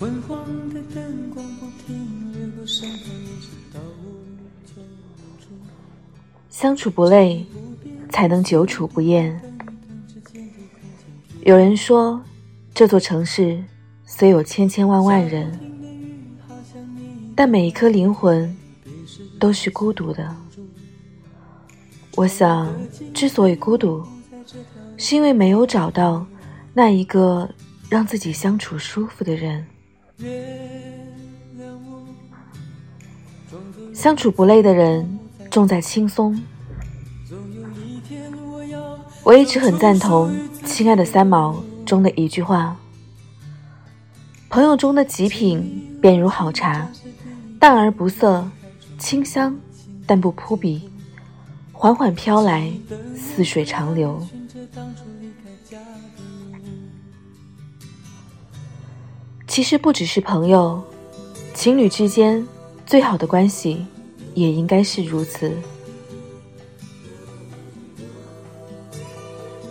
昏黄的灯光不停掠过身旁，一直到无救处。相处不累，才能久处不厌。有人说，这座城市虽有千千万万人，但每一颗灵魂都是孤独的。我想，之所以孤独，是因为没有找到那一个让自己相处舒服的人。相处不累的人，重在轻松。我一直很赞同《亲爱的三毛》中的一句话：“朋友中的极品，便如好茶，淡而不涩，清香但不扑鼻，缓缓飘来，似水长流。”其实不只是朋友，情侣之间最好的关系也应该是如此。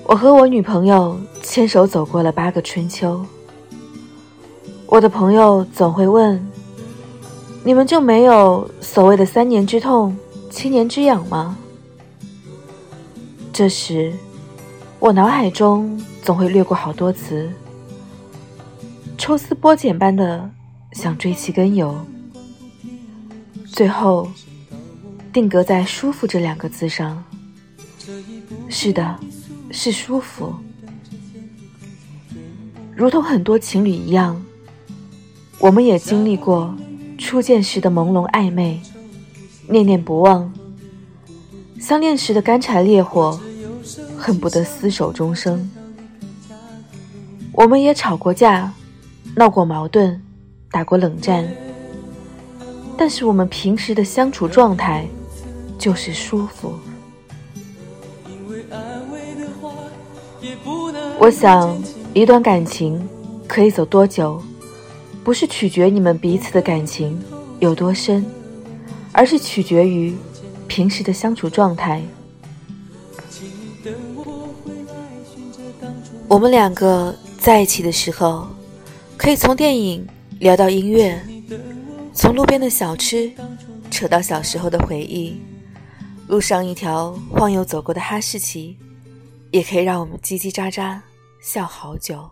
我和我女朋友牵手走过了八个春秋。我的朋友总会问：“你们就没有所谓的三年之痛、七年之痒吗？”这时，我脑海中总会掠过好多词，抽丝剥茧般的想追其根由，最后定格在“舒服”这两个字上。是的。是舒服，如同很多情侣一样，我们也经历过初见时的朦胧暧昧，念念不忘；相恋时的干柴烈火，恨不得厮守终生。我们也吵过架，闹过矛盾，打过冷战，但是我们平时的相处状态就是舒服。我想，一段感情可以走多久，不是取决你们彼此的感情有多深，而是取决于平时的相处状态。我们两个在一起的时候，可以从电影聊到音乐，从路边的小吃扯到小时候的回忆，路上一条晃悠走过的哈士奇，也可以让我们叽叽喳喳。笑好久，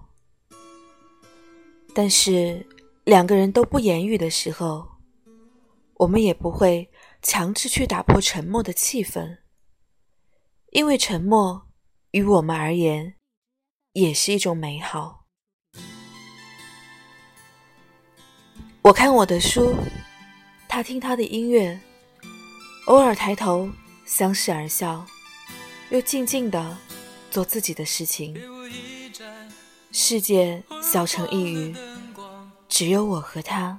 但是两个人都不言语的时候，我们也不会强制去打破沉默的气氛，因为沉默于我们而言也是一种美好。我看我的书，他听他的音乐，偶尔抬头相视而笑，又静静的做自己的事情。世界小城一隅，只有我和他。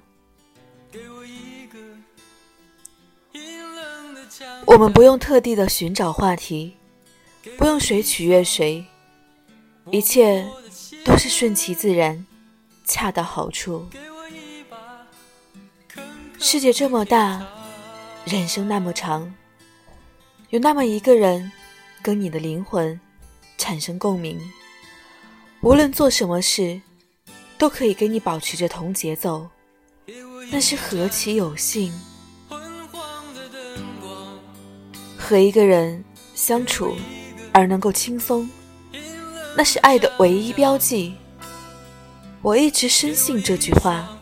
我们不用特地的寻找话题，不用谁取悦谁，一切都是顺其自然，恰到好处。世界这么大，人生那么长，有那么一个人，跟你的灵魂产生共鸣。无论做什么事，都可以跟你保持着同节奏，那是何其有幸！和一个人相处而能够轻松，那是爱的唯一标记。我一直深信这句话。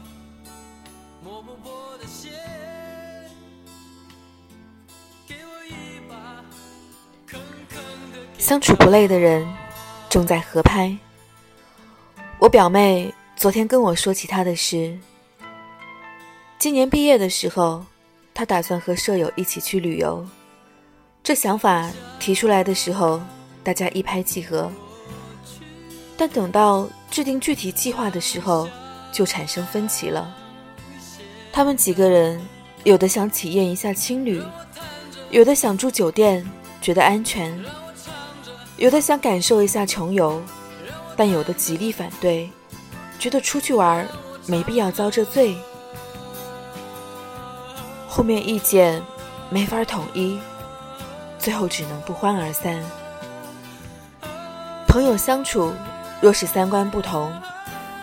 相处不累的人，重在合拍。我表妹昨天跟我说起她的事。今年毕业的时候，她打算和舍友一起去旅游。这想法提出来的时候，大家一拍即合。但等到制定具体计划的时候，就产生分歧了。他们几个人，有的想体验一下青旅，有的想住酒店，觉得安全；有的想感受一下穷游。但有的极力反对，觉得出去玩没必要遭这罪。后面意见没法统一，最后只能不欢而散。朋友相处，若是三观不同，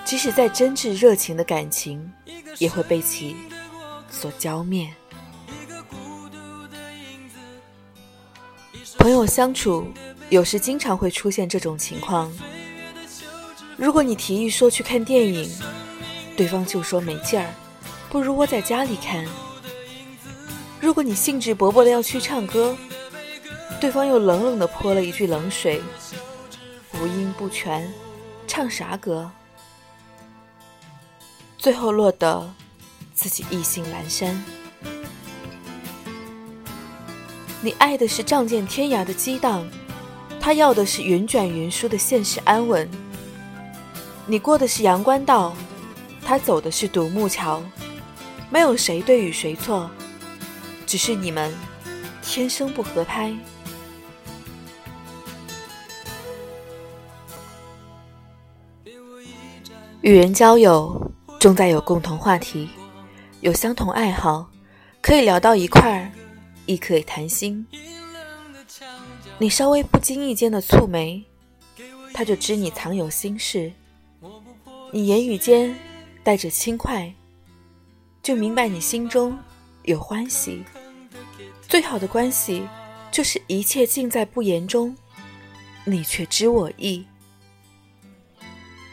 即使再真挚热情的感情，也会被其所浇灭。朋友相处，有时经常会出现这种情况。如果你提议说去看电影，对方就说没劲儿，不如窝在家里看。如果你兴致勃勃的要去唱歌，对方又冷冷的泼了一句冷水，五音不全，唱啥歌？最后落得自己意兴阑珊。你爱的是仗剑天涯的激荡，他要的是云卷云舒的现实安稳。你过的是阳关道，他走的是独木桥，没有谁对与谁错，只是你们天生不合拍。与人交友，重在有共同话题，有相同爱好，可以聊到一块儿，亦可以谈心。你稍微不经意间的蹙眉，他就知你藏有心事。你言语间带着轻快，就明白你心中有欢喜。最好的关系，就是一切尽在不言中，你却知我意。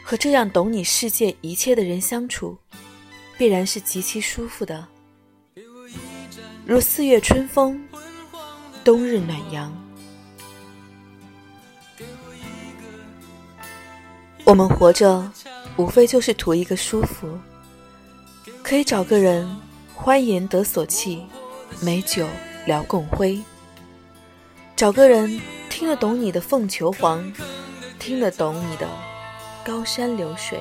和这样懂你世界一切的人相处，必然是极其舒服的，如四月春风，冬日暖阳。我们活着。无非就是图一个舒服，可以找个人欢颜得所憩，美酒聊共辉；找个人听得懂你的凤求凰，听得懂你的高山流水。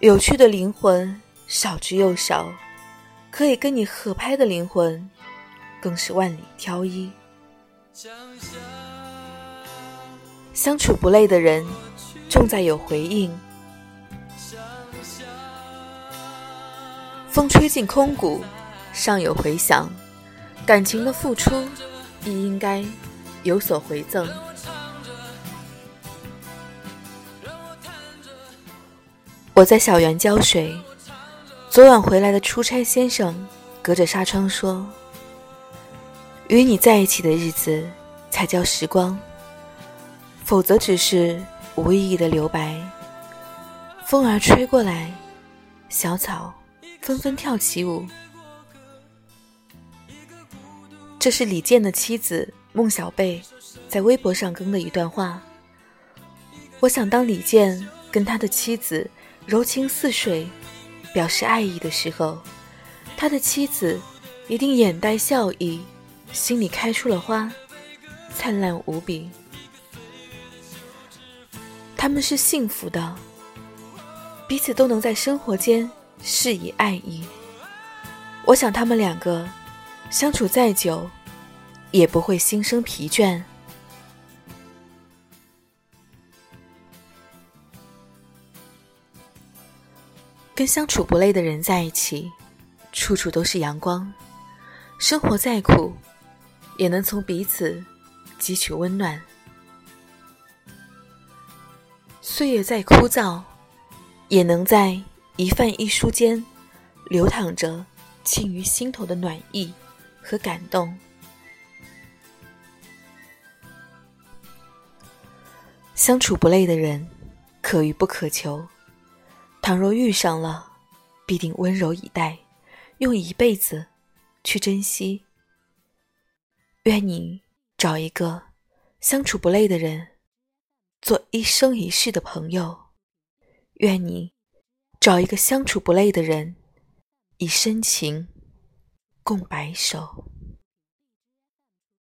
有趣的灵魂少之又少，可以跟你合拍的灵魂更是万里挑一。相处不累的人。重在有回应，风吹进空谷，尚有回响。感情的付出亦应该有所回赠。我在小园浇水，昨晚回来的出差先生隔着纱窗说：“与你在一起的日子才叫时光，否则只是……”无意义的留白，风儿吹过来，小草纷纷跳起舞。这是李健的妻子孟小贝在微博上更的一段话。我想，当李健跟他的妻子柔情似水，表示爱意的时候，他的妻子一定眼带笑意，心里开出了花，灿烂无比。他们是幸福的，彼此都能在生活间施以爱意。我想他们两个相处再久，也不会心生疲倦。跟相处不累的人在一起，处处都是阳光。生活再苦，也能从彼此汲取温暖。岁月再枯燥，也能在一饭一书间流淌着沁于心头的暖意和感动。相处不累的人，可遇不可求。倘若遇上了，必定温柔以待，用一辈子去珍惜。愿你找一个相处不累的人。做一生一世的朋友，愿你找一个相处不累的人，以深情共白首。